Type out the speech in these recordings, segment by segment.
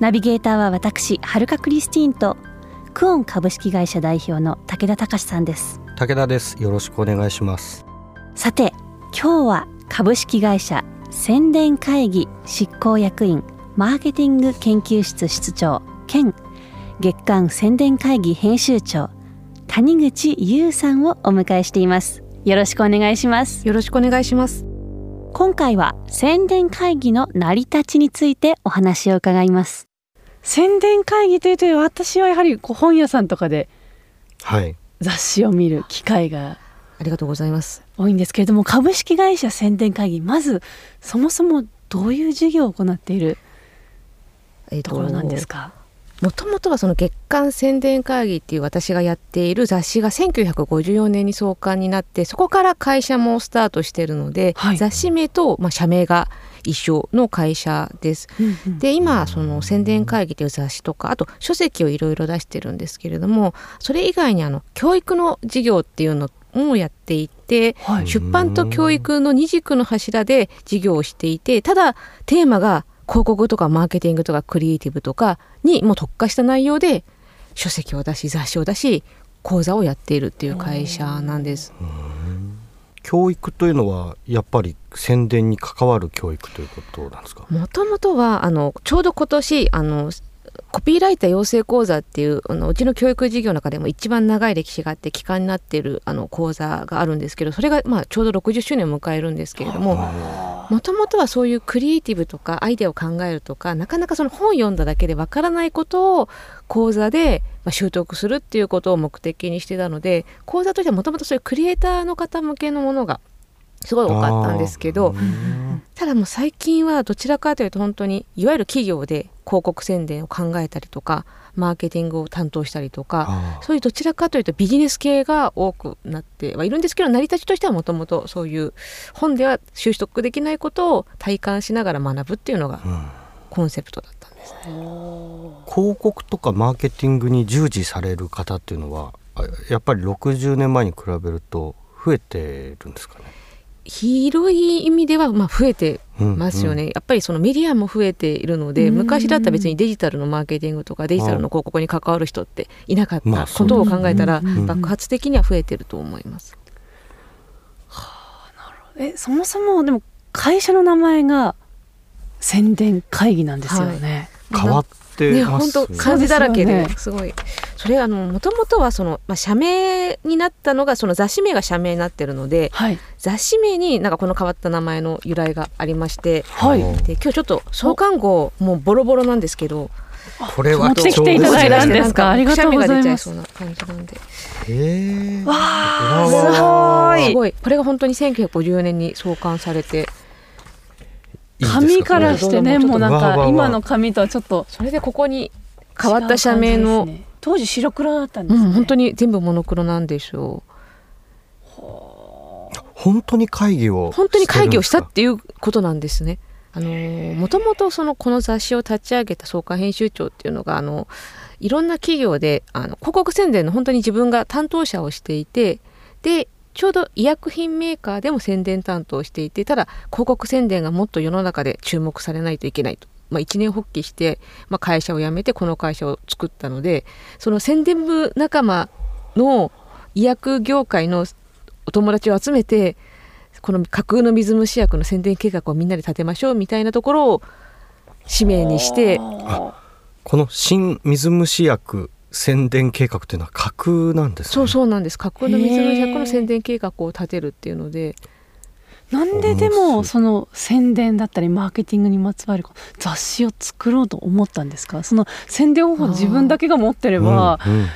ナビゲーターは私はるかクリスティーンとクオン株式会社代表の武田隆さんです。武田です。よろしくお願いします。さて今日は株式会社宣伝会議執行役員マーケティング研究室室長兼月間宣伝会議編集長谷口優さんをお迎えしています。よろしくお願いします。よろしくお願いします。今回は宣伝会議の成り立ちについてお話を伺います宣伝会議というと私はやはりこう本屋さんとかではい。雑誌を見る機会がありがとうございます。多いんですけれども株式会社宣伝会議まずそもそもどういう事業を行っているえーところなんですか、もともとはその月刊宣伝会議っていう私がやっている雑誌が1954年に創刊になってそこから会社もスタートしているので、はい。雑誌名と、まあ、社名が一緒の会社です。うんうんで今その宣伝会議という雑誌とかあと書籍をいろいろ出してるんですけれどもそれ以外にあの教育の事業っていうのもやっていてはい出版と教育の二軸の柱で事業をしていてただテーマが広告とかマーケティングとかクリエイティブとかにもう特化した内容で書籍を出し雑誌を出し講座をやっているっていう会社なんです。教育というのはやっぱり宣伝に関わる教育ということなんですか？もともとはあのちょうど今年あのコピーライター養成講座っていうあのうちの教育事業の中でも一番長い歴史があって期間になっているあの講座があるんですけどそれがまあちょうど60周年を迎えるんですけれどももともとはそういうクリエイティブとかアイデアを考えるとかなかなかその本読んだだけでわからないことを講座で習得するっていうことを目的にしてたので講座としてはもともとそういうクリエイターの方向けのものがすごい多かったんですけどただもう最近はどちらかというと本当にいわゆる企業で広告宣伝を考えたりとかマーケティングを担当したりとかあそういうどちらかというとビジネス系が多くなってはいるんですけど成り立ちとしてはもともとそういう本では習得できないことを体感しながら学ぶっていうのがうん。コンセプトだったんですね。広告とかマーケティングに従事される方っていうのはあやっぱり60年前に比べると増えてるんですかね？広い意味ではまあ増えてますよね、やっぱりそのメディアも増えているので、うん。昔だったら別にデジタルのマーケティングとかデジタルの広告に関わる人っていなかっまあたことを考えたら爆発的には増えてると思います。えそもそもでも会社の名前が宣伝会議なんですよね、変わってね、ます。ね本当漢字だらけですすごい。それあのもともとはその、まあ、社名になったのがその雑誌名が社名になってるのではい。雑誌名になんかこの変わった名前の由来がありましてはい。で今日ちょっと創刊号もうボロボロなんですけどこれは持ってきていただいたんですか？ありがとうございます。くしゃみが出ちゃいそうな感じなんでへえわあー。すごい。これが本当に1954年に創刊されて紙からしてねもうなんか今の紙とはちょっと。それでここに変わった社名の、当時白黒だったんですね、うん、本当に全部モノクロなんですよ本当に会議を本当に会議をしたっていうことなんですね。あのもともとそのこの雑誌を立ち上げた創刊編集長っていうのがあのいろんな企業であの広告宣伝の本当に自分が担当者をしていてでちょうど医薬品メーカーでも宣伝担当していてただ広告宣伝がもっと世の中で注目されないといけないと、まあ、一年発起して、まあ、会社を辞めてこの会社を作ったのでその宣伝部仲間の医薬業界のお友達を集めてこの架空の水虫薬の宣伝計画をみんなで立てましょうみたいなところを使命にしてこの新水虫薬宣伝計画っていうのは架空なんですね。そうそうなんです。架空の水虫薬の宣伝計画を立てるっていうので。なんででもその宣伝だったりマーケティングにまつわる雑誌を作ろうと思ったんですか？その宣伝方法自分だけが持ってれば。うんうん。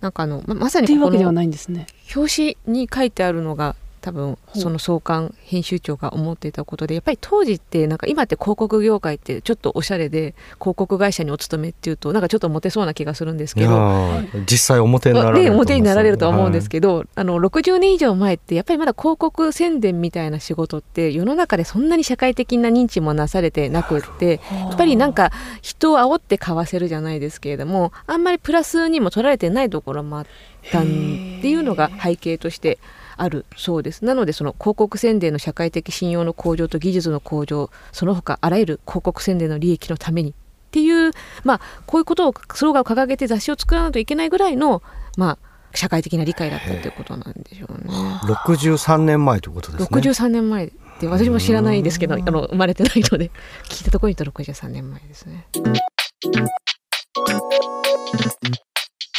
なんかあのままさにっていうわけではここのないんですね。表紙に書いてあるのが多分その総監編集長が思っていたことでやっぱり当時ってなんか今って広告業界ってちょっとおしゃれで広告会社にお勤めっていうとなんかちょっとモテそうな気がするんですけど実際表になられると表になられるとは思うんですけど、はい、あの60年以上前ってやっぱりまだ広告宣伝みたいな仕事って世の中でそんなに社会的な認知もなされてなくってやっぱりなんか人を煽って買わせるじゃないですけれどもあんまりプラスにも取られてないところもあったっていうのが背景としてあるそうですなのでその広告宣伝の社会的信用の向上と技術の向上その他あらゆる広告宣伝の利益のためにっていうまあこういうことをスローガンを掲げて雑誌を作らないといけないぐらいのまあ社会的な理解だったっていうことなんでしょうね。63年前ということですね。63年前で私も知らないですけどあの生まれてないので聞いたところにと63年前ですね。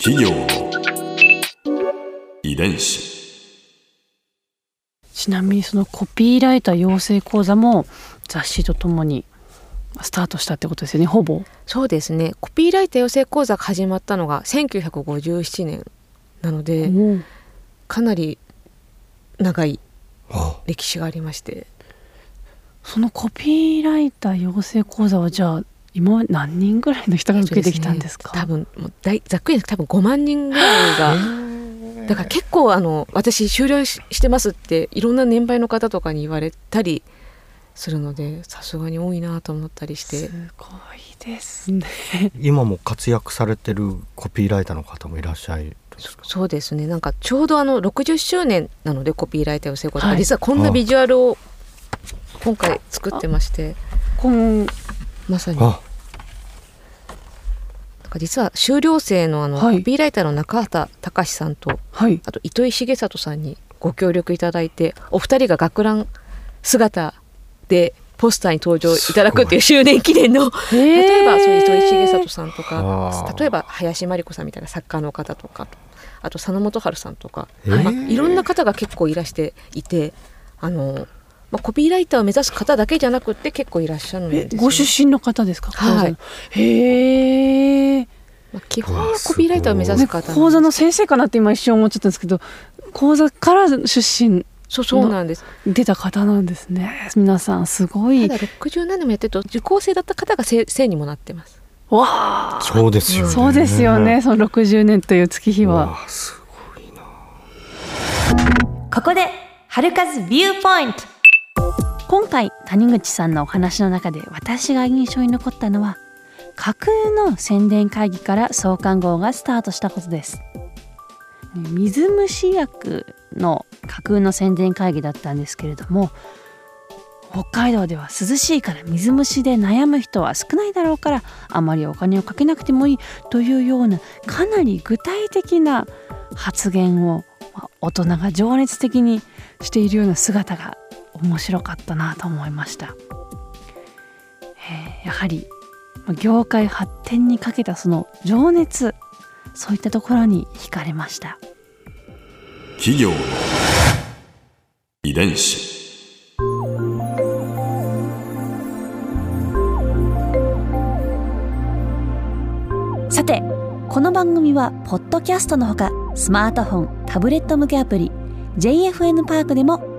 企業の遺伝子ちなみにそのコピーライター養成講座も雑誌とともにスタートしたってことですよねほぼ。そうですね。コピーライター養成講座が始まったのが1957年なのでかなり長い歴史がありまして。そのコピーライター養成講座はじゃあ今何人ぐらいの人が受けてきたんですか、ね、多分もう大ざっくり多分5万人ぐらいがだから結構あの私終了してますっていろんな年配の方とかに言われたりするのでさすがに多いなと思ったりして。すごいですね。今も活躍されてるコピーライターの方もいらっしゃるそうですね。なんかちょうどあの60周年なのでコピーライターを成功、はい、実はこんなビジュアルを今回作ってまして。まさに実は修了生のあの、はい、コピーライターの中畑隆さんと、はい、あと糸井重里さんにご協力いただいてお二人が学ラン姿でポスターに登場いただくっていう周年記念の例えばそう糸井重里さんとか例えば林真理子さんみたいな作家の方とかあと佐野元春さんとか、まあ、いろんな方が結構いらしていてあのまあ、コピーライターを目指す方だけじゃなくて結構いらっしゃるんです、ね、ご出身の方ですか？はい。へえ。まあ、基本はコピーライターを目指す方講座の先生かなって今一瞬思っちゃったんですけど講座から出身そうそうなんです。出た方なんですね。皆さんすごい。ただ67年もやってると受講生だった方が生にもなってます。わあ。そうですよね。そうですよね。その60年という月日は。すごいな。ここで春風ビューポイント今回谷口さんのお話の中で私が印象に残ったのは架空の宣伝会議から創刊号がスタートしたことです。水虫薬の架空の宣伝会議だったんですけれども北海道では涼しいから水虫で悩む人は少ないだろうからあまりお金をかけなくてもいいというようなかなり具体的な発言を大人が情熱的にしているような姿が面白かったなと思いました。えー、やはり業界発展にかけたその情熱そういったところに惹かれました企業の遺伝子さてこの番組はポッドキャストのほかスマートフォンタブレット向けアプリ JFN パークでも